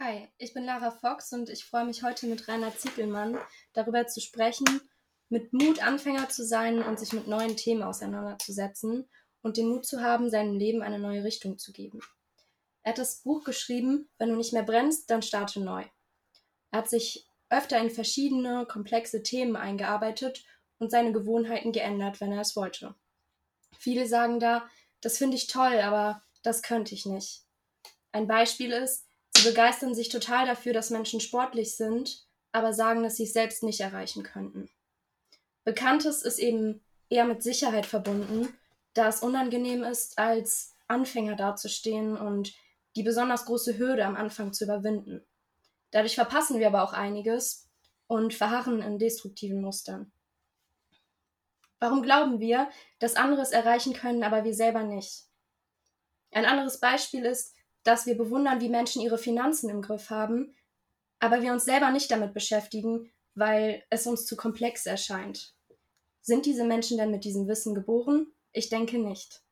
Hi, ich bin Lara Fox und ich freue mich heute mit Rainer Ziegelmann darüber zu sprechen, mit Mut Anfänger zu sein und sich mit neuen Themen auseinanderzusetzen und den Mut zu haben, seinem Leben eine neue Richtung zu geben. Er hat das Buch geschrieben, Wenn du nicht mehr brennst, dann starte neu. Er hat sich öfter in verschiedene komplexe Themen eingearbeitet und seine Gewohnheiten geändert, wenn er es wollte. Viele sagen da, das finde ich toll, aber das könnte ich nicht. Ein Beispiel ist, begeistern sich total dafür, dass Menschen sportlich sind, aber sagen, dass sie es selbst nicht erreichen könnten. Bekanntes ist eben eher mit Sicherheit verbunden, da es unangenehm ist, als Anfänger dazustehen und die besonders große Hürde am Anfang zu überwinden. Dadurch verpassen wir aber auch einiges und verharren in destruktiven Mustern. Warum glauben wir, dass andere es erreichen können, aber wir selber nicht? Ein anderes Beispiel ist, dass wir bewundern, wie Menschen ihre Finanzen im Griff haben, aber wir uns selber nicht damit beschäftigen, weil es uns zu komplex erscheint. Sind diese Menschen denn mit diesem Wissen geboren? Ich denke nicht.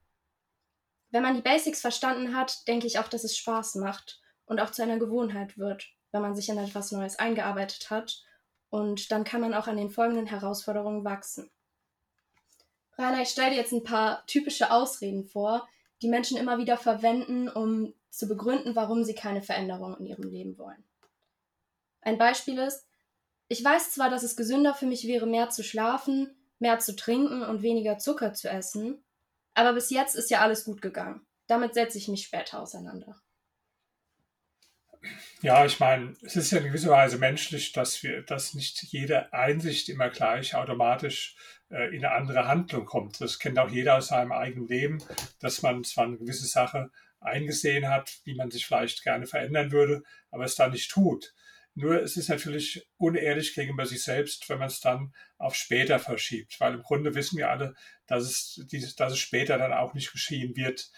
Wenn man die Basics verstanden hat, denke ich auch, dass es Spaß macht und auch zu einer Gewohnheit wird, wenn man sich in etwas Neues eingearbeitet hat. Und dann kann man auch an den folgenden Herausforderungen wachsen. Rainer, ich stelle dir jetzt ein paar typische Ausreden vor, die Menschen immer wieder verwenden, um zu begründen, warum sie keine Veränderung in ihrem Leben wollen. Ein Beispiel ist, ich weiß zwar, dass es gesünder für mich wäre, mehr zu schlafen, mehr zu trinken und weniger Zucker zu essen, aber bis jetzt ist ja alles gut gegangen. Damit setze ich mich später auseinander. Ja, ich meine, es ist ja in gewisser Weise menschlich, dass wir, dass nicht jede Einsicht immer gleich automatisch äh, in eine andere Handlung kommt. Das kennt auch jeder aus seinem eigenen Leben, dass man zwar eine gewisse Sache eingesehen hat, wie man sich vielleicht gerne verändern würde, aber es dann nicht tut. Nur es ist natürlich unehrlich gegenüber sich selbst, wenn man es dann auf später verschiebt, weil im Grunde wissen wir alle, dass es, dass es später dann auch nicht geschehen wird.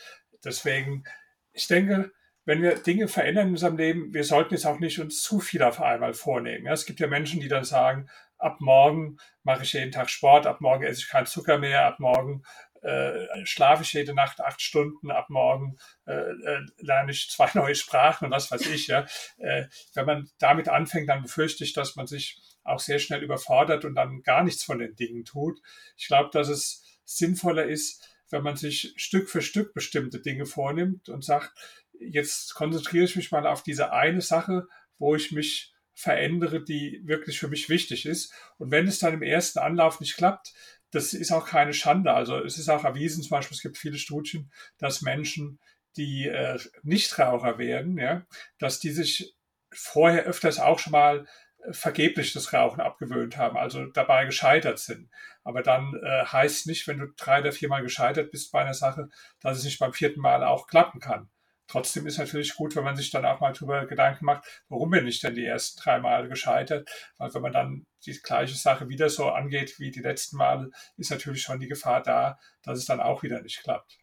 Deswegen, ich denke, wenn wir Dinge verändern in unserem Leben, wir sollten jetzt auch nicht uns zu viel auf einmal vornehmen. Es gibt ja Menschen, die dann sagen, ab morgen mache ich jeden Tag Sport, ab morgen esse ich keinen Zucker mehr, ab morgen äh, schlafe ich jede Nacht acht Stunden, ab morgen äh, äh, lerne ich zwei neue Sprachen und was weiß ich. Ja. Äh, wenn man damit anfängt, dann befürchte ich, dass man sich auch sehr schnell überfordert und dann gar nichts von den Dingen tut. Ich glaube, dass es sinnvoller ist, wenn man sich Stück für Stück bestimmte Dinge vornimmt und sagt, jetzt konzentriere ich mich mal auf diese eine Sache, wo ich mich verändere, die wirklich für mich wichtig ist. Und wenn es dann im ersten Anlauf nicht klappt, das ist auch keine Schande. Also es ist auch erwiesen, zum Beispiel, es gibt viele Studien, dass Menschen, die äh, Nichtraucher werden, ja, dass die sich vorher öfters auch schon mal äh, vergeblich das Rauchen abgewöhnt haben, also dabei gescheitert sind. Aber dann äh, heißt nicht, wenn du drei oder viermal gescheitert bist bei einer Sache, dass es nicht beim vierten Mal auch klappen kann. Trotzdem ist natürlich gut, wenn man sich dann auch mal darüber Gedanken macht, warum bin ich denn die ersten drei Male gescheitert? Weil wenn man dann die gleiche Sache wieder so angeht wie die letzten Male, ist natürlich schon die Gefahr da, dass es dann auch wieder nicht klappt.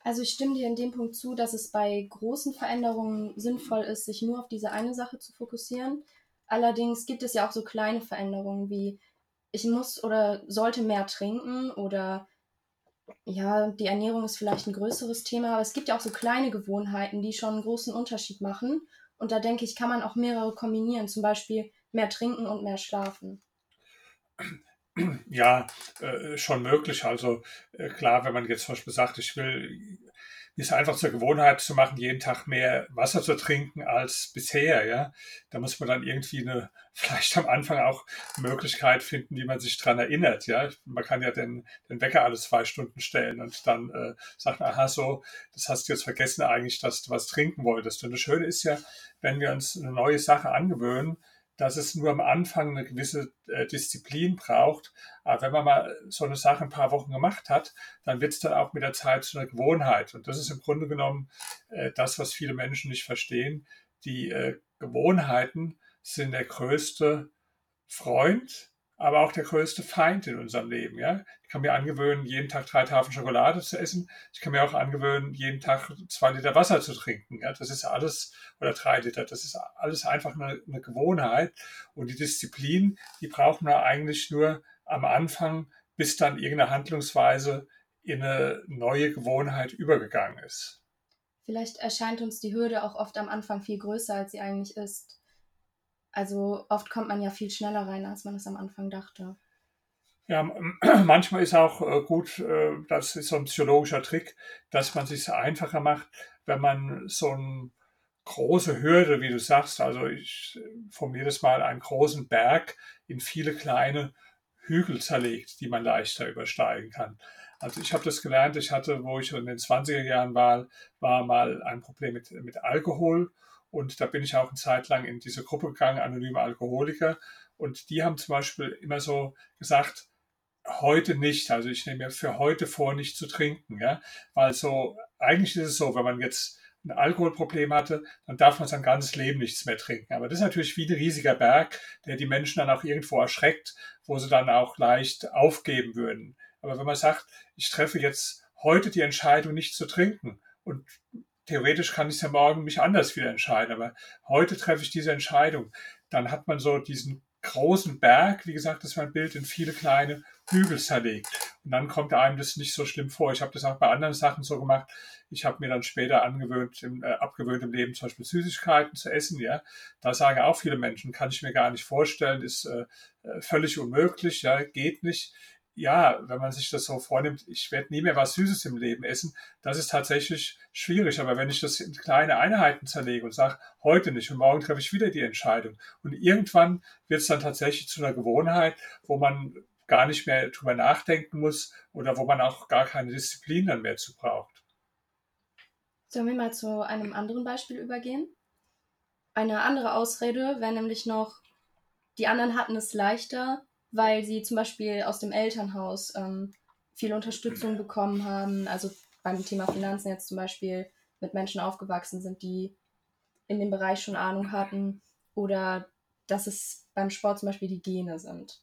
Also ich stimme dir in dem Punkt zu, dass es bei großen Veränderungen sinnvoll ist, sich nur auf diese eine Sache zu fokussieren. Allerdings gibt es ja auch so kleine Veränderungen wie ich muss oder sollte mehr trinken oder ja, die Ernährung ist vielleicht ein größeres Thema, aber es gibt ja auch so kleine Gewohnheiten, die schon einen großen Unterschied machen. Und da denke ich, kann man auch mehrere kombinieren, zum Beispiel mehr trinken und mehr schlafen. Ja, äh, schon möglich. Also äh, klar, wenn man jetzt zum Beispiel sagt, ich will ist einfach zur Gewohnheit zu machen, jeden Tag mehr Wasser zu trinken als bisher, ja. Da muss man dann irgendwie eine, vielleicht am Anfang auch Möglichkeit finden, wie man sich dran erinnert, ja. Man kann ja den, den Wecker alle zwei Stunden stellen und dann äh, sagt, aha, so, das hast du jetzt vergessen eigentlich, dass du was trinken wolltest. Und das Schöne ist ja, wenn wir uns eine neue Sache angewöhnen, dass es nur am Anfang eine gewisse äh, Disziplin braucht. Aber wenn man mal so eine Sache ein paar Wochen gemacht hat, dann wird es dann auch mit der Zeit zu einer Gewohnheit. Und das ist im Grunde genommen äh, das, was viele Menschen nicht verstehen. Die äh, Gewohnheiten sind der größte Freund aber auch der größte Feind in unserem Leben. Ja? Ich kann mir angewöhnen, jeden Tag drei Tafeln Schokolade zu essen. Ich kann mir auch angewöhnen, jeden Tag zwei Liter Wasser zu trinken. Ja? Das ist alles, oder drei Liter, das ist alles einfach eine, eine Gewohnheit. Und die Disziplin, die brauchen wir eigentlich nur am Anfang, bis dann irgendeine Handlungsweise in eine neue Gewohnheit übergegangen ist. Vielleicht erscheint uns die Hürde auch oft am Anfang viel größer, als sie eigentlich ist. Also oft kommt man ja viel schneller rein, als man es am Anfang dachte. Ja, manchmal ist auch äh, gut, äh, das ist so ein psychologischer Trick, dass man es sich einfacher macht, wenn man so eine große Hürde, wie du sagst, also ich formuliere das mal, einen großen Berg in viele kleine Hügel zerlegt, die man leichter übersteigen kann. Also ich habe das gelernt, ich hatte, wo ich in den 20er Jahren war, war mal ein Problem mit, mit Alkohol und da bin ich auch eine Zeit lang in diese Gruppe gegangen, anonyme Alkoholiker und die haben zum Beispiel immer so gesagt, heute nicht, also ich nehme mir für heute vor, nicht zu trinken, ja, weil so, eigentlich ist es so, wenn man jetzt ein Alkoholproblem hatte, dann darf man sein ganzes Leben nichts mehr trinken. Aber das ist natürlich wie ein riesiger Berg, der die Menschen dann auch irgendwo erschreckt, wo sie dann auch leicht aufgeben würden. Aber wenn man sagt, ich treffe jetzt heute die Entscheidung, nicht zu trinken und theoretisch kann ich ja morgen mich anders wieder entscheiden, aber heute treffe ich diese Entscheidung, dann hat man so diesen großen Berg, wie gesagt, das war ein Bild, in viele kleine Hügel zerlegt. Und dann kommt einem das nicht so schlimm vor. Ich habe das auch bei anderen Sachen so gemacht. Ich habe mir dann später angewöhnt, im, äh, abgewöhnt im Leben zum Beispiel Süßigkeiten zu essen. Ja, da sagen auch viele Menschen, kann ich mir gar nicht vorstellen, ist äh, äh völlig unmöglich, ja, geht nicht ja, wenn man sich das so vornimmt, ich werde nie mehr was Süßes im Leben essen, das ist tatsächlich schwierig. Aber wenn ich das in kleine Einheiten zerlege und sage, heute nicht und morgen treffe ich wieder die Entscheidung. Und irgendwann wird es dann tatsächlich zu einer Gewohnheit, wo man gar nicht mehr drüber nachdenken muss oder wo man auch gar keine Disziplin dann mehr zu braucht. Sollen wir mal zu einem anderen Beispiel übergehen? Eine andere Ausrede wäre nämlich noch, die anderen hatten es leichter, weil sie zum Beispiel aus dem Elternhaus ähm, viel Unterstützung bekommen haben. Also beim Thema Finanzen jetzt zum Beispiel mit Menschen aufgewachsen sind, die in dem Bereich schon Ahnung hatten. Oder dass es beim Sport zum Beispiel die Gene sind.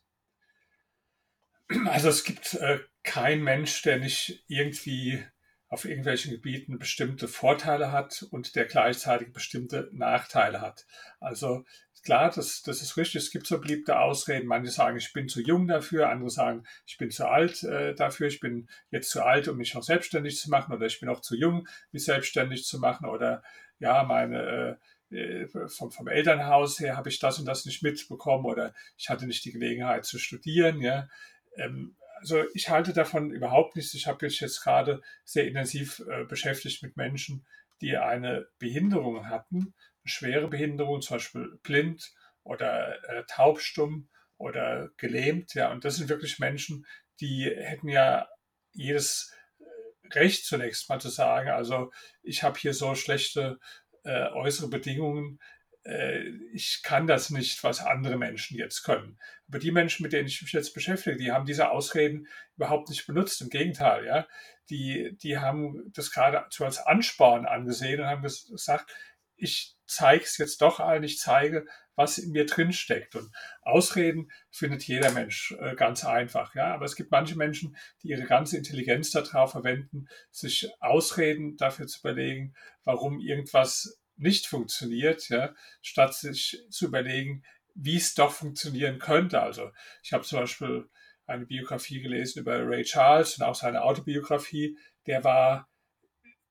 Also es gibt äh, keinen Mensch, der nicht irgendwie auf irgendwelchen Gebieten bestimmte Vorteile hat und der gleichzeitig bestimmte Nachteile hat. Also klar, das, das ist richtig. Es gibt so beliebte Ausreden. Manche sagen, ich bin zu jung dafür, andere sagen, ich bin zu alt äh, dafür, ich bin jetzt zu alt, um mich noch selbstständig zu machen oder ich bin auch zu jung, mich selbstständig zu machen oder ja, meine äh, äh vom, vom Elternhaus her habe ich das und das nicht mitbekommen oder ich hatte nicht die Gelegenheit zu studieren. Ja. Ähm, also ich halte davon überhaupt nichts. Ich habe mich jetzt gerade sehr intensiv äh, beschäftigt mit Menschen, die eine Behinderung hatten, schwere Behinderung, zum Beispiel blind oder äh, taubstumm oder gelähmt. Ja, und das sind wirklich Menschen, die hätten ja jedes äh, Recht zunächst mal zu sagen, also ich habe hier so schlechte äh, äußere Bedingungen, äh, ich kann das nicht, was andere Menschen jetzt können. Aber die Menschen, mit denen ich mich jetzt beschäftige, die haben diese Ausreden überhaupt nicht benutzt. Im Gegenteil, ja. Die, die haben das geradezu als Ansporn angesehen und haben gesagt, ich zeige es jetzt doch allen, ich zeige, was in mir drin steckt. Und Ausreden findet jeder Mensch äh, ganz einfach, ja. Aber es gibt manche Menschen, die ihre ganze Intelligenz darauf verwenden, sich Ausreden dafür zu überlegen, warum irgendwas nicht funktioniert, ja, statt sich zu überlegen, wie es doch funktionieren könnte. Also ich habe zum Beispiel eine Biografie gelesen über Ray Charles und auch seine Autobiografie. Der war,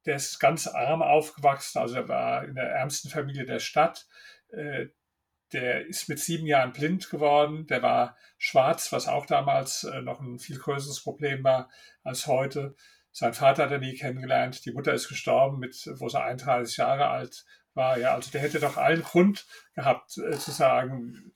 der ist ganz arm aufgewachsen, also er war in der ärmsten Familie der Stadt. Äh, der ist mit sieben Jahren blind geworden. Der war schwarz, was auch damals äh, noch ein viel größeres Problem war als heute. Sein Vater hat er nie kennengelernt. Die Mutter ist gestorben, mit, wo sie 31 Jahre alt war. Ja, also der hätte doch allen Grund gehabt äh, zu sagen,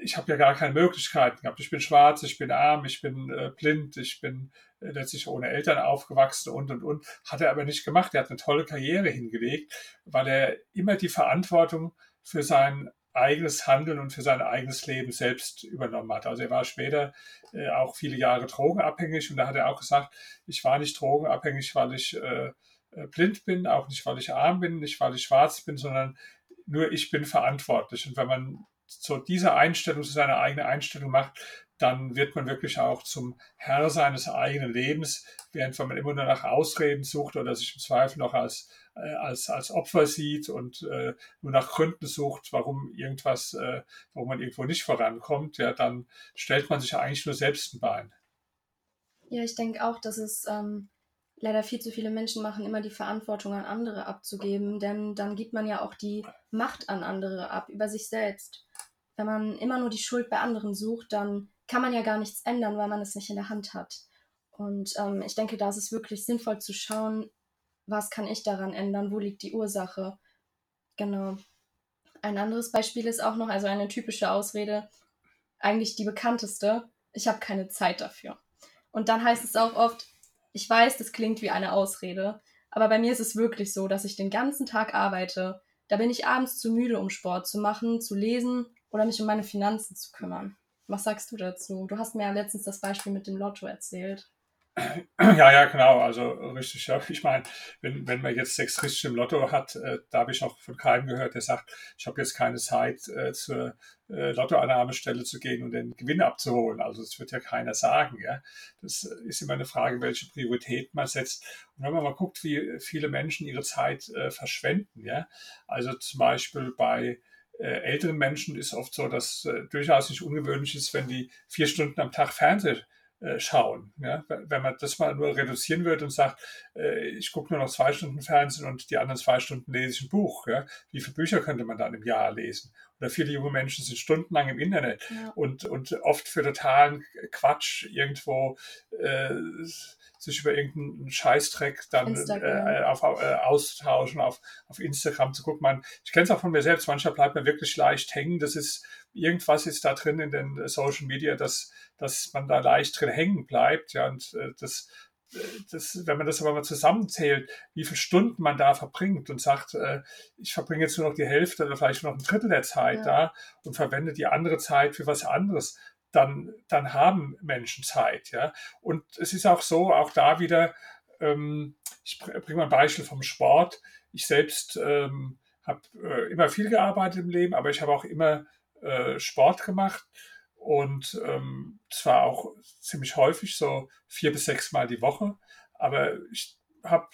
ich habe ja gar keine Möglichkeiten gehabt. Ich bin schwarz, ich bin arm, ich bin äh, blind, ich bin äh, letztlich ohne Eltern aufgewachsen und und und. Hat er aber nicht gemacht. Er hat eine tolle Karriere hingelegt, weil er immer die Verantwortung für sein eigenes Handeln und für sein eigenes Leben selbst übernommen hat. Also er war später äh, auch viele Jahre drogenabhängig und da hat er auch gesagt, ich war nicht drogenabhängig, weil ich äh, äh, blind bin, auch nicht, weil ich arm bin, nicht, weil ich schwarz bin, sondern nur ich bin verantwortlich. Und wenn man so diese Einstellung, so seine eigene Einstellung macht, dann wird man wirklich auch zum Herr seines eigenen Lebens, während wenn man immer nur nach Ausreden sucht oder sich im Zweifel noch als, äh, als, als Opfer sieht und äh, nur nach Gründen sucht, warum irgendwas, äh, warum man irgendwo nicht vorankommt, ja, dann stellt man sich eigentlich nur selbst ein Bein. Ja, ich denke auch, dass es ähm, leider viel zu viele Menschen machen, immer die Verantwortung an andere abzugeben, denn dann gibt man ja auch die Macht an andere ab, über sich selbst. Wenn man immer nur die Schuld bei anderen sucht, dann kann man ja gar nichts ändern, weil man es nicht in der Hand hat. Und ähm, ich denke, da ist es wirklich sinnvoll zu schauen, was kann ich daran ändern, wo liegt die Ursache. Genau. Ein anderes Beispiel ist auch noch, also eine typische Ausrede, eigentlich die bekannteste, ich habe keine Zeit dafür. Und dann heißt es auch oft, ich weiß, das klingt wie eine Ausrede, aber bei mir ist es wirklich so, dass ich den ganzen Tag arbeite. Da bin ich abends zu müde, um Sport zu machen, zu lesen oder mich um meine Finanzen zu kümmern. Was sagst du dazu? Du hast mir ja letztens das Beispiel mit dem Lotto erzählt. Ja, ja, genau. Also richtig. Ja. Ich meine, wenn, wenn man jetzt sechs richtig im Lotto hat, äh, da habe ich noch von keinem gehört, der sagt, ich habe jetzt keine Zeit, äh, zur äh, Lottoannahmestelle zu gehen und den Gewinn abzuholen. Also das wird ja keiner sagen. Ja. Das ist immer eine Frage, welche Priorität man setzt. Und wenn man mal guckt, wie viele Menschen ihre Zeit äh, verschwenden, ja. Also zum Beispiel bei äh, älteren Menschen ist oft so, dass äh, durchaus nicht ungewöhnlich ist, wenn die vier Stunden am Tag Fernsehen schauen. Ja? Wenn man das mal nur reduzieren würde und sagt, äh, ich gucke nur noch zwei Stunden Fernsehen und die anderen zwei Stunden lese ich ein Buch. Ja? Wie viele Bücher könnte man dann im Jahr lesen? Oder viele junge Menschen sind stundenlang im Internet ja. und, und oft für totalen Quatsch irgendwo äh, sich über irgendeinen Scheißdreck dann äh, auf, äh, austauschen, auf, auf Instagram zu gucken. Man, ich kenne es auch von mir selbst, manchmal bleibt man wirklich leicht hängen. Das ist, irgendwas ist da drin in den Social Media, dass, dass man da leicht drin hängen bleibt. Ja, und äh, das, äh, das, wenn man das aber mal zusammenzählt, wie viele Stunden man da verbringt und sagt, äh, ich verbringe jetzt nur noch die Hälfte oder vielleicht noch ein Drittel der Zeit ja. da und verwende die andere Zeit für was anderes, dann, dann haben Menschen Zeit. Ja? Und es ist auch so, auch da wieder, ähm, ich bringe mal ein Beispiel vom Sport. Ich selbst ähm, habe äh, immer viel gearbeitet im Leben, aber ich habe auch immer äh, Sport gemacht und ähm, zwar auch ziemlich häufig, so vier bis sechs Mal die Woche. Aber ich habe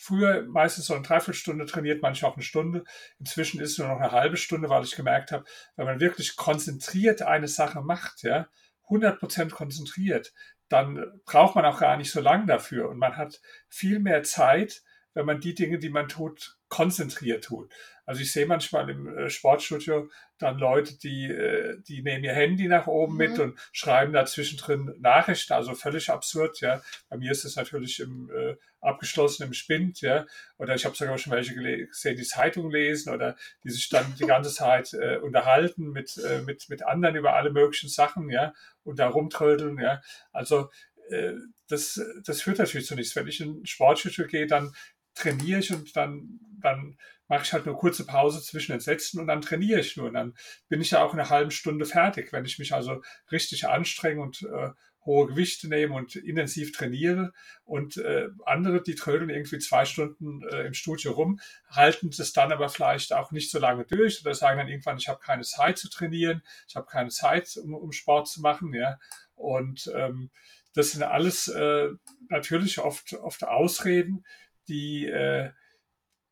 früher meistens so eine Dreiviertelstunde trainiert, manchmal auch eine Stunde. Inzwischen ist es nur noch eine halbe Stunde, weil ich gemerkt habe, wenn man wirklich konzentriert eine Sache macht, ja, 100% konzentriert, dann braucht man auch gar nicht so lange dafür und man hat viel mehr Zeit, wenn man die Dinge, die man tut, konzentriert tut. Also ich sehe manchmal im äh, Sportstudio dann Leute, die, äh, die nehmen ihr Handy nach oben mhm. mit und schreiben da zwischendrin Nachrichten, also völlig absurd, ja. Bei mir ist es natürlich im äh, abgeschlossenen Spind, ja. Oder ich habe sogar schon welche gesehen, die Zeitung lesen oder die sich dann die ganze Zeit äh, unterhalten mit, äh, mit, mit anderen über alle möglichen Sachen, ja, und da rumtrödeln, ja. Also äh, das, das führt natürlich zu nichts. Wenn ich in ein Sportstudio gehe, dann trainiere ich und dann, dann mache ich halt nur kurze Pause zwischen den Sätzen und dann trainiere ich nur. Und dann bin ich ja auch in einer halben Stunde fertig. Wenn ich mich also richtig anstrenge und äh, hohe Gewichte nehme und intensiv trainiere und äh, andere, die trödeln irgendwie zwei Stunden äh, im Studio rum, halten das dann aber vielleicht auch nicht so lange durch oder sagen dann irgendwann, ich habe keine Zeit zu trainieren, ich habe keine Zeit, um, um Sport zu machen, ja. Und ähm, das sind alles äh, natürlich oft, oft Ausreden, die, äh,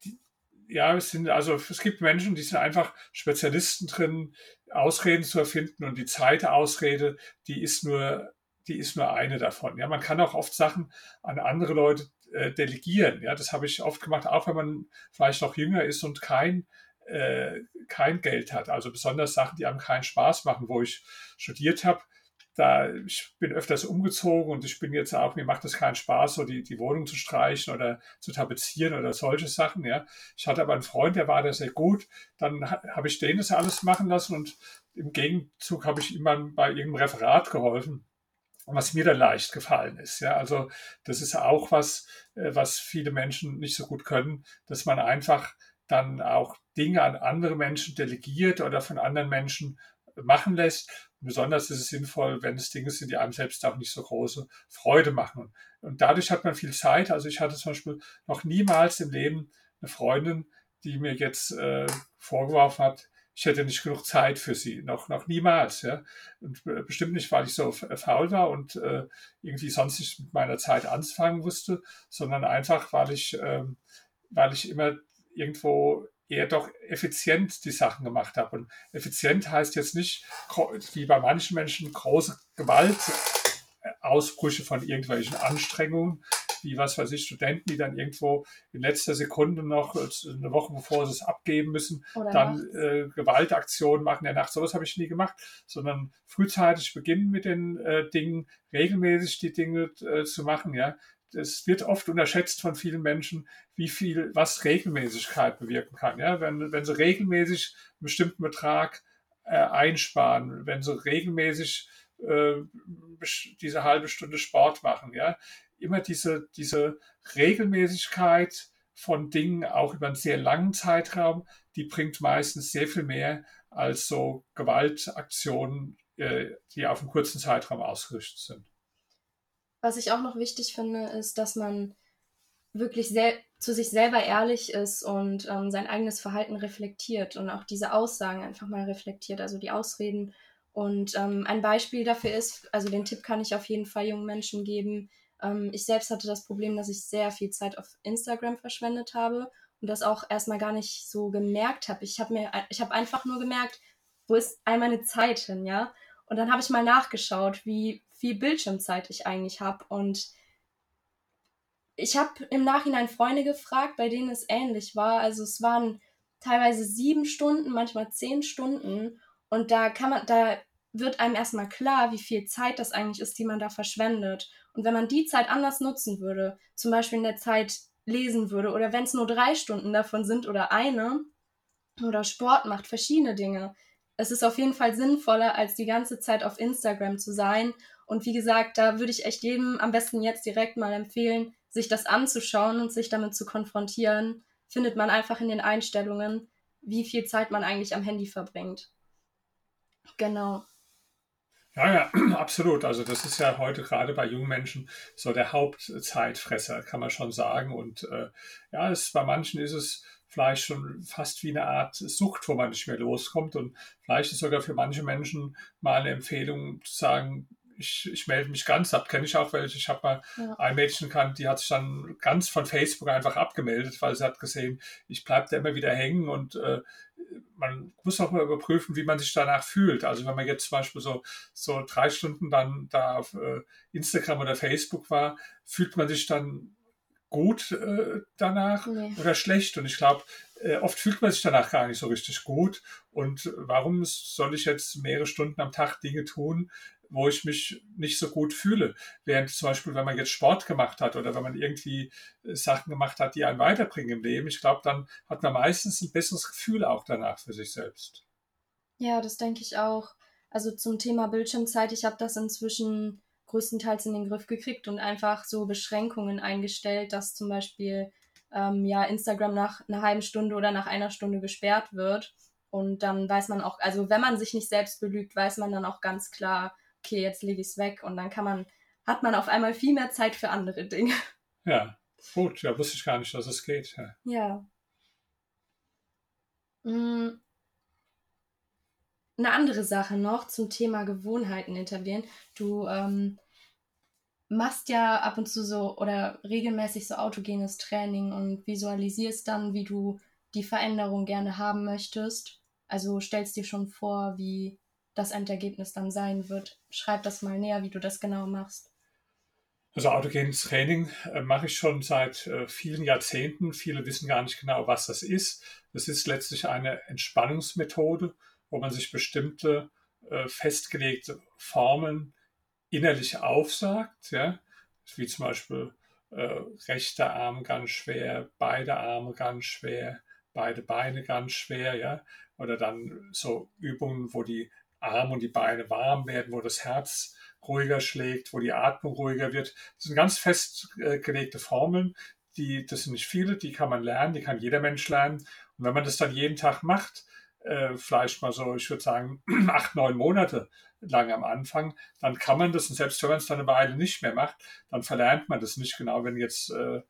die, ja, es sind, also es gibt Menschen, die sind einfach Spezialisten drin, Ausreden zu erfinden und die zweite Ausrede, die ist nur, die ist nur eine davon. Ja, man kann auch oft Sachen an andere Leute äh, delegieren. Ja, das habe ich oft gemacht, auch wenn man vielleicht noch jünger ist und kein äh, kein Geld hat. Also besonders Sachen, die einem keinen Spaß machen. Wo ich studiert habe, da, ich bin öfters umgezogen und ich bin jetzt auch, mir macht es keinen Spaß, so die, die Wohnung zu streichen oder zu tapezieren oder solche Sachen, ja. Ich hatte aber einen Freund, der war da sehr gut, dann habe ich den das alles machen lassen und im Gegenzug habe ich ihm dann bei irgendeinem Referat geholfen was mir dann leicht gefallen ist. Ja, also das ist auch was, äh, was viele Menschen nicht so gut können, dass man einfach dann auch Dinge an andere Menschen delegiert oder von anderen Menschen machen lässt besonders ist es sinnvoll, wenn es Dinge sind, die einem selbst auch nicht so große Freude machen. Und dadurch hat man viel Zeit. Also ich hatte zum Beispiel noch niemals im Leben eine Freundin, die mir jetzt äh, vorgeworfen hat, ich hätte nicht genug Zeit für sie. Noch, noch niemals. Ja? Und bestimmt nicht, weil ich so faul war und äh, irgendwie sonst nicht mit meiner Zeit anfangen wusste, sondern einfach, weil ich, ähm, weil ich immer irgendwo eher doch effizient die Sachen gemacht habe. Und effizient heißt jetzt nicht, wie bei manchen Menschen, große Gewaltausbrüche von irgendwelchen Anstrengungen, wie was weiß ich, Studenten, die dann irgendwo in letzter Sekunde noch äh, eine Woche bevor sie es abgeben müssen, Oder dann äh, Gewaltaktionen machen der Nacht. Sowas habe ich nie gemacht, sondern frühzeitig beginnen mit den äh, Dingen, regelmäßig die Dinge äh, zu machen, ja. Es wird oft unterschätzt von vielen Menschen, wie viel, was Regelmäßigkeit bewirken kann. Ja? Wenn, wenn sie regelmäßig einen bestimmten Betrag äh, einsparen, wenn sie regelmäßig äh, diese halbe Stunde Sport machen, ja, immer diese, diese Regelmäßigkeit von Dingen auch über einen sehr langen Zeitraum, die bringt meistens sehr viel mehr als so Gewaltaktionen, äh, die auf einen kurzen Zeitraum ausgerichtet sind. Was ich auch noch wichtig finde, ist, dass man wirklich zu sich selber ehrlich ist und ähm, sein eigenes Verhalten reflektiert und auch diese Aussagen einfach mal reflektiert, also die Ausreden. Und ähm, ein Beispiel dafür ist, also den Tipp kann ich auf jeden Fall jungen Menschen geben. Ähm, ich selbst hatte das Problem, dass ich sehr viel Zeit auf Instagram verschwendet habe und das auch erstmal gar nicht so gemerkt habe. Ich habe mir, ich habe einfach nur gemerkt, wo ist all meine Zeit hin, ja? Und dann habe ich mal nachgeschaut, wie viel Bildschirmzeit ich eigentlich habe und ich habe im Nachhinein Freunde gefragt, bei denen es ähnlich war. Also es waren teilweise sieben Stunden, manchmal zehn Stunden. Und da kann man, da wird einem erstmal klar, wie viel Zeit das eigentlich ist, die man da verschwendet. Und wenn man die Zeit anders nutzen würde, zum Beispiel in der Zeit lesen würde, oder wenn es nur drei Stunden davon sind oder eine, oder Sport macht, verschiedene Dinge. Es ist auf jeden Fall sinnvoller, als die ganze Zeit auf Instagram zu sein. Und wie gesagt, da würde ich echt jedem am besten jetzt direkt mal empfehlen, sich das anzuschauen und sich damit zu konfrontieren, findet man einfach in den Einstellungen, wie viel Zeit man eigentlich am Handy verbringt. Genau. Ja, ja, absolut. Also das ist ja heute gerade bei jungen Menschen so der Hauptzeitfresser, kann man schon sagen. Und äh, ja, es, bei manchen ist es vielleicht schon fast wie eine Art Sucht, wo man nicht mehr loskommt. Und vielleicht ist sogar für manche Menschen mal eine Empfehlung zu sagen, ich, ich melde mich ganz ab, kenne ich auch welche. Ich habe mal ja. ein Mädchen gekannt, die hat sich dann ganz von Facebook einfach abgemeldet, weil sie hat gesehen, ich bleibe da immer wieder hängen und äh, man muss auch mal überprüfen, wie man sich danach fühlt. Also wenn man jetzt zum Beispiel so, so drei Stunden dann da auf äh, Instagram oder Facebook war, fühlt man sich dann gut äh, danach nee. oder schlecht. Und ich glaube, äh, oft fühlt man sich danach gar nicht so richtig gut. Und warum soll ich jetzt mehrere Stunden am Tag Dinge tun, wo ich mich nicht so gut fühle. Während zum Beispiel, wenn man jetzt Sport gemacht hat oder wenn man irgendwie äh, Sachen gemacht hat, die einen weiterbringen im Leben, ich glaube, dann hat man meistens ein besseres Gefühl auch danach für sich selbst. Ja, das denke ich auch. Also zum Thema Bildschirmzeit, ich habe das inzwischen größtenteils in den Griff gekriegt und einfach so Beschränkungen eingestellt, dass zum Beispiel ähm, ja Instagram nach einer halben Stunde oder nach einer Stunde gesperrt wird. Und dann weiß man auch, also wenn man sich nicht selbst belügt, weiß man dann auch ganz klar, okay, jetzt lege ich es weg und dann kann man, hat man auf einmal viel mehr Zeit für andere Dinge. Ja, gut, ja, wusste ich gar nicht, dass es geht. Ja. ja. Mm. Eine andere Sache noch zum Thema Gewohnheiten etablieren. Du ähm, machst ja ab und zu so oder regelmäßig so autogenes Training und visualisierst dann, wie du die Veränderung gerne haben möchtest. Also stellst dir schon vor, wie das Endergebnis dann sein wird. Schreib das mal näher, wie du das genau machst. Also autogenes Training äh, mache ich schon seit äh, vielen Jahrzehnten. Viele wissen gar nicht genau, was das ist. Das ist letztlich eine Entspannungsmethode, wo man sich bestimmte äh, festgelegte Formeln innerlich aufsagt, ja? wie zum Beispiel äh, rechter Arm ganz schwer, beide Arme ganz schwer, beide Beine ganz schwer, ja, oder dann so Übungen, wo die Arme und die Beine warm werden, wo das Herz ruhiger schlägt, wo die Atmung ruhiger wird. Das sind ganz festgelegte Formeln, die, das sind nicht viele, die kann man lernen, die kann jeder Mensch lernen. Und wenn man das dann jeden Tag macht, äh, vielleicht mal so, ich würde sagen, acht, neun Monate lang am Anfang, dann kann man das, und selbst wenn man es dann eine Weile nicht mehr macht, dann verlernt man das nicht genau, wenn jetzt äh,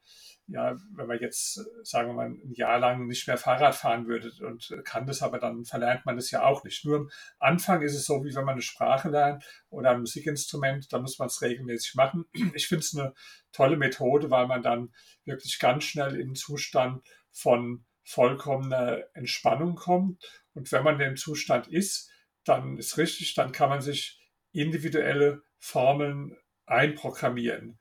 ja, wenn man jetzt, sagen wir mal, ein Jahr lang nicht mehr Fahrrad fahren würde und kann das, aber dann verlernt man das ja auch nicht. Nur am Anfang ist es so, wie wenn man eine Sprache lernt oder ein Musikinstrument, da muss man es regelmäßig machen. Ich finde es eine tolle Methode, weil man dann wirklich ganz schnell in einen Zustand von vollkommener Entspannung kommt. Und wenn man in dem Zustand ist, dann ist richtig, dann kann man sich individuelle Formeln einprogrammieren.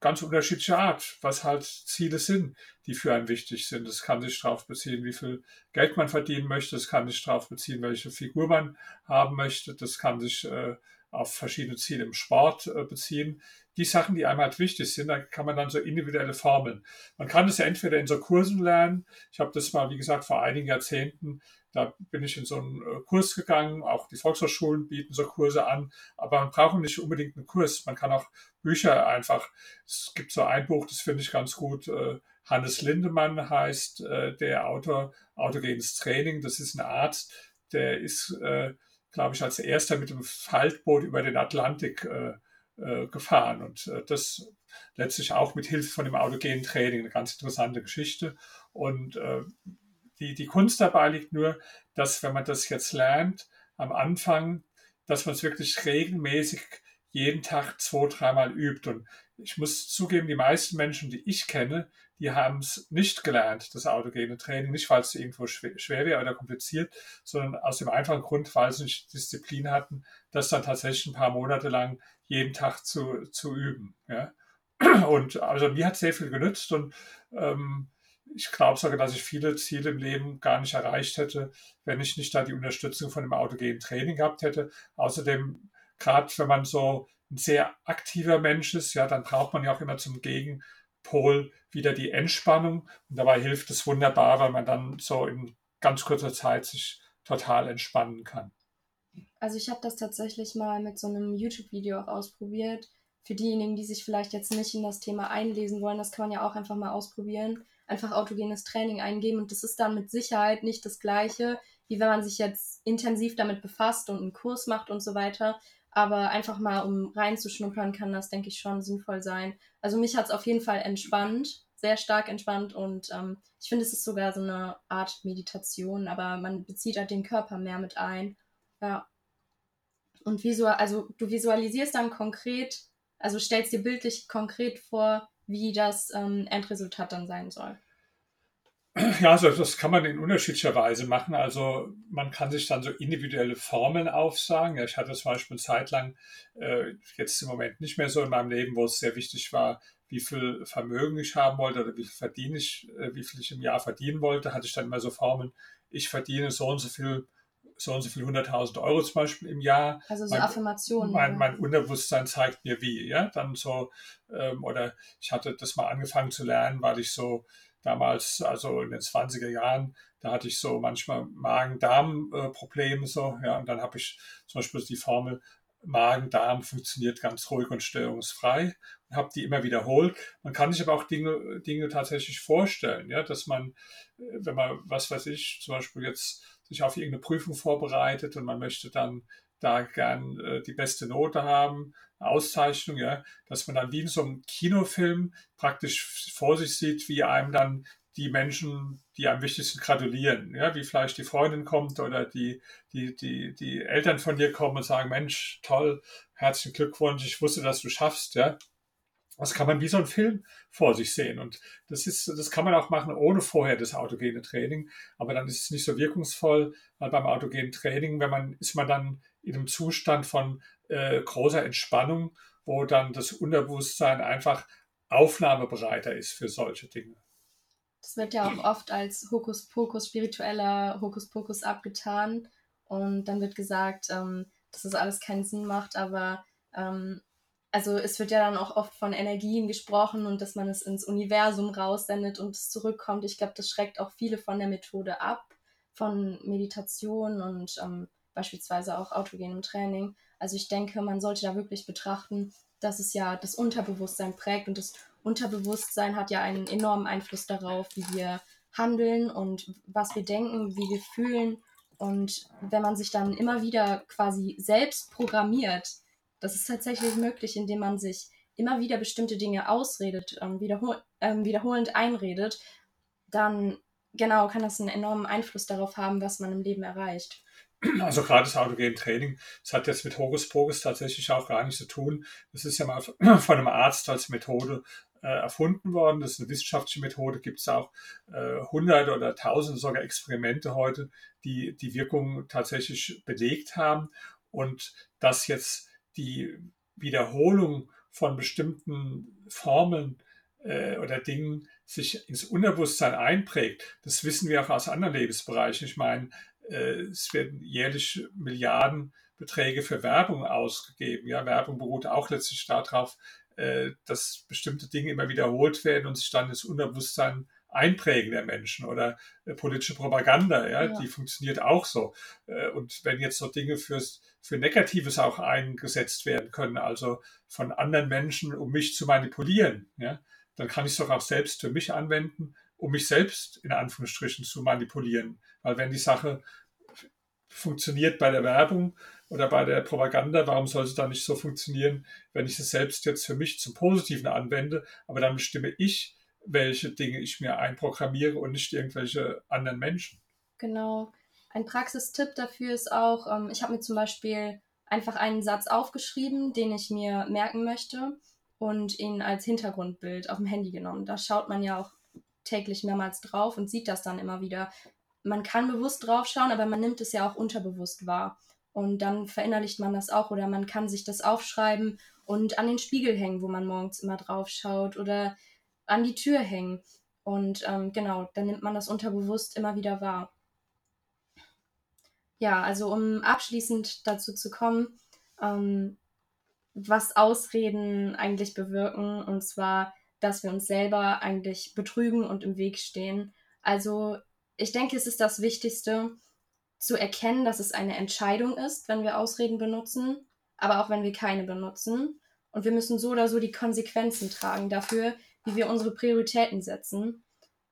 Ganz unterschiedliche Art, was halt Ziele sind, die für einen wichtig sind. Es kann sich darauf beziehen, wie viel Geld man verdienen möchte. Es kann sich darauf beziehen, welche Figur man haben möchte. Das kann sich äh, auf verschiedene Ziele im Sport äh, beziehen. Die Sachen, die einem halt wichtig sind, da kann man dann so individuelle Formeln. Man kann das ja entweder in so Kursen lernen. Ich habe das mal, wie gesagt, vor einigen Jahrzehnten da bin ich in so einen äh, Kurs gegangen. Auch die Volkshochschulen bieten so Kurse an. Aber man braucht nicht unbedingt einen Kurs. Man kann auch Bücher einfach. Es gibt so ein Buch, das finde ich ganz gut. Äh, Hannes Lindemann heißt äh, der Autor Autogenes Training. Das ist ein Arzt, der ist, glaube ich, als erster mit dem Faltboot über den Atlantik gefahren. Und das letztlich auch mit Hilfe von dem autogenen Training eine ganz interessante Geschichte. Und die, die Kunst dabei liegt nur, dass wenn man das jetzt lernt, am Anfang, dass man es wirklich regelmäßig jeden Tag zwei, dreimal übt. Und ich muss zugeben, die meisten Menschen, die ich kenne, die haben es nicht gelernt, das autogene Training, nicht weil es irgendwo schwer, schwer wäre oder kompliziert, sondern aus dem einfachen Grund, weil sie nicht Disziplin hatten, das dann tatsächlich ein paar Monate lang jeden Tag zu, zu üben. Ja? Und also mir hat sehr viel genützt und ähm, ich glaube sogar, dass ich viele Ziele im Leben gar nicht erreicht hätte, wenn ich nicht da die Unterstützung von dem autogenen Training gehabt hätte. Außerdem, gerade wenn man so ein sehr aktiver Mensch ist, ja, dann braucht man ja auch immer zum Gegenpol wieder die Entspannung. Und dabei hilft es wunderbar, weil man dann so in ganz kurzer Zeit sich total entspannen kann. Also ich habe das tatsächlich mal mit so einem YouTube-Video auch ausprobiert. Für diejenigen, die sich vielleicht jetzt nicht in das Thema einlesen wollen, das kann man ja auch einfach mal ausprobieren einfach autogenes Training eingeben und das ist dann mit Sicherheit nicht das gleiche, wie wenn man sich jetzt intensiv damit befasst und einen Kurs macht und so weiter. Aber einfach mal, um reinzuschnuppern, kann das, denke ich, schon sinnvoll sein. Also mich hat es auf jeden Fall entspannt, sehr stark entspannt und ähm, ich finde, es ist sogar so eine Art Meditation, aber man bezieht halt den Körper mehr mit ein. Ja. Und visual, also du visualisierst dann konkret, also stellst dir bildlich konkret vor, wie das ähm, Endresultat dann sein soll. Ja, also das kann man in unterschiedlicher Weise machen. Also man kann sich dann so individuelle Formeln aufsagen. Ja, ich hatte zum Beispiel eine Zeit lang, äh, jetzt im Moment nicht mehr so in meinem Leben, wo es sehr wichtig war, wie viel Vermögen ich haben wollte oder wie viel verdiene ich, äh, wie viel ich im Jahr verdienen wollte, hatte ich dann immer so Formeln, ich verdiene so und so viel so und so viel 100.000 Euro zum Beispiel im Jahr. Also so mein, Affirmationen. Mein, mein, Unterbewusstsein zeigt mir wie, ja, dann so, ähm, oder ich hatte das mal angefangen zu lernen, weil ich so damals, also in den 20er Jahren, da hatte ich so manchmal Magen-Darm-Probleme so, ja, und dann habe ich zum Beispiel die Formel Magen-Darm funktioniert ganz ruhig und störungsfrei und habe die immer wiederholt. Man kann sich aber auch Dinge, Dinge tatsächlich vorstellen, ja, dass man, wenn man, was weiß ich, zum Beispiel jetzt sich auf irgendeine Prüfung vorbereitet und man möchte dann da gern äh, die beste Note haben, Auszeichnung, ja, dass man dann wie in so einem Kinofilm praktisch vor sich sieht, wie einem dann die Menschen, die am wichtigsten gratulieren, ja, wie vielleicht die Freundin kommt oder die, die, die, die Eltern von dir kommen und sagen, Mensch, toll, herzlichen Glückwunsch, ich wusste, dass du schaffst, ja. Das kann man wie so ein Film vor sich sehen. Und das ist, das kann man auch machen ohne vorher das autogene Training. Aber dann ist es nicht so wirkungsvoll, weil beim autogenen Training, wenn man, ist man dann in einem Zustand von äh, großer Entspannung, wo dann das Unterbewusstsein einfach aufnahmebereiter ist für solche Dinge. Das wird ja auch oft als Hokuspokus, spiritueller Hokuspokus abgetan. Und dann wird gesagt, ähm, dass das alles keinen Sinn macht, aber ähm, also es wird ja dann auch oft von Energien gesprochen und dass man es ins Universum raussendet und es zurückkommt. Ich glaube, das schreckt auch viele von der Methode ab, von Meditation und ähm, beispielsweise auch autogenem Training. Also ich denke, man sollte da wirklich betrachten, dass es ja das Unterbewusstsein prägt und das Unterbewusstsein hat ja einen enormen Einfluss darauf, wie wir handeln und was wir denken, wie wir fühlen. Und wenn man sich dann immer wieder quasi selbst programmiert, das ist tatsächlich möglich, indem man sich immer wieder bestimmte Dinge ausredet, ähm, wiederhol ähm, wiederholend einredet, dann genau kann das einen enormen Einfluss darauf haben, was man im Leben erreicht. Also gerade das autogene Training, das hat jetzt mit Hokus Pokus tatsächlich auch gar nichts zu tun. Das ist ja mal von einem Arzt als Methode äh, erfunden worden. Das ist eine wissenschaftliche Methode. Gibt es auch äh, hunderte oder tausende sogar Experimente heute, die die Wirkung tatsächlich belegt haben. Und das jetzt die Wiederholung von bestimmten Formeln äh, oder Dingen sich ins Unterbewusstsein einprägt. Das wissen wir auch aus anderen Lebensbereichen. Ich meine, es werden jährlich Milliardenbeträge für Werbung ausgegeben. Ja, Werbung beruht auch letztlich darauf, äh, dass bestimmte Dinge immer wiederholt werden und sich dann ins Unterbewusstsein Einprägen der Menschen oder äh, politische Propaganda, ja, ja, die funktioniert auch so. Äh, und wenn jetzt so Dinge fürs, für Negatives auch eingesetzt werden können, also von anderen Menschen, um mich zu manipulieren, ja, dann kann ich es doch auch selbst für mich anwenden, um mich selbst in Anführungsstrichen zu manipulieren. Weil wenn die Sache funktioniert bei der Werbung oder bei der Propaganda, warum soll es dann nicht so funktionieren, wenn ich es selbst jetzt für mich zum Positiven anwende, aber dann bestimme ich, welche Dinge ich mir einprogrammiere und nicht irgendwelche anderen Menschen. Genau. Ein Praxistipp dafür ist auch, ähm, ich habe mir zum Beispiel einfach einen Satz aufgeschrieben, den ich mir merken möchte und ihn als Hintergrundbild auf dem Handy genommen. Da schaut man ja auch täglich mehrmals drauf und sieht das dann immer wieder. Man kann bewusst drauf schauen, aber man nimmt es ja auch unterbewusst wahr. Und dann verinnerlicht man das auch oder man kann sich das aufschreiben und an den Spiegel hängen, wo man morgens immer drauf schaut oder an die Tür hängen. Und ähm, genau, dann nimmt man das unterbewusst immer wieder wahr. Ja, also um abschließend dazu zu kommen, ähm, was Ausreden eigentlich bewirken, und zwar, dass wir uns selber eigentlich betrügen und im Weg stehen. Also ich denke, es ist das Wichtigste, zu erkennen, dass es eine Entscheidung ist, wenn wir Ausreden benutzen, aber auch wenn wir keine benutzen. Und wir müssen so oder so die Konsequenzen tragen dafür, wie wir unsere Prioritäten setzen.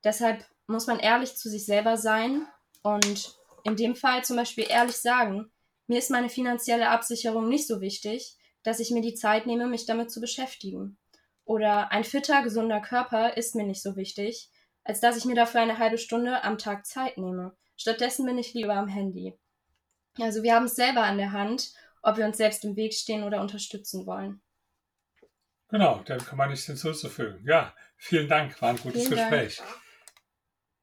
Deshalb muss man ehrlich zu sich selber sein und in dem Fall zum Beispiel ehrlich sagen, mir ist meine finanzielle Absicherung nicht so wichtig, dass ich mir die Zeit nehme, mich damit zu beschäftigen. Oder ein fitter, gesunder Körper ist mir nicht so wichtig, als dass ich mir dafür eine halbe Stunde am Tag Zeit nehme. Stattdessen bin ich lieber am Handy. Also wir haben es selber an der Hand, ob wir uns selbst im Weg stehen oder unterstützen wollen. Genau, dann kann man nichts hinzuzufügen. Ja, vielen Dank, war ein gutes vielen Gespräch. Dank.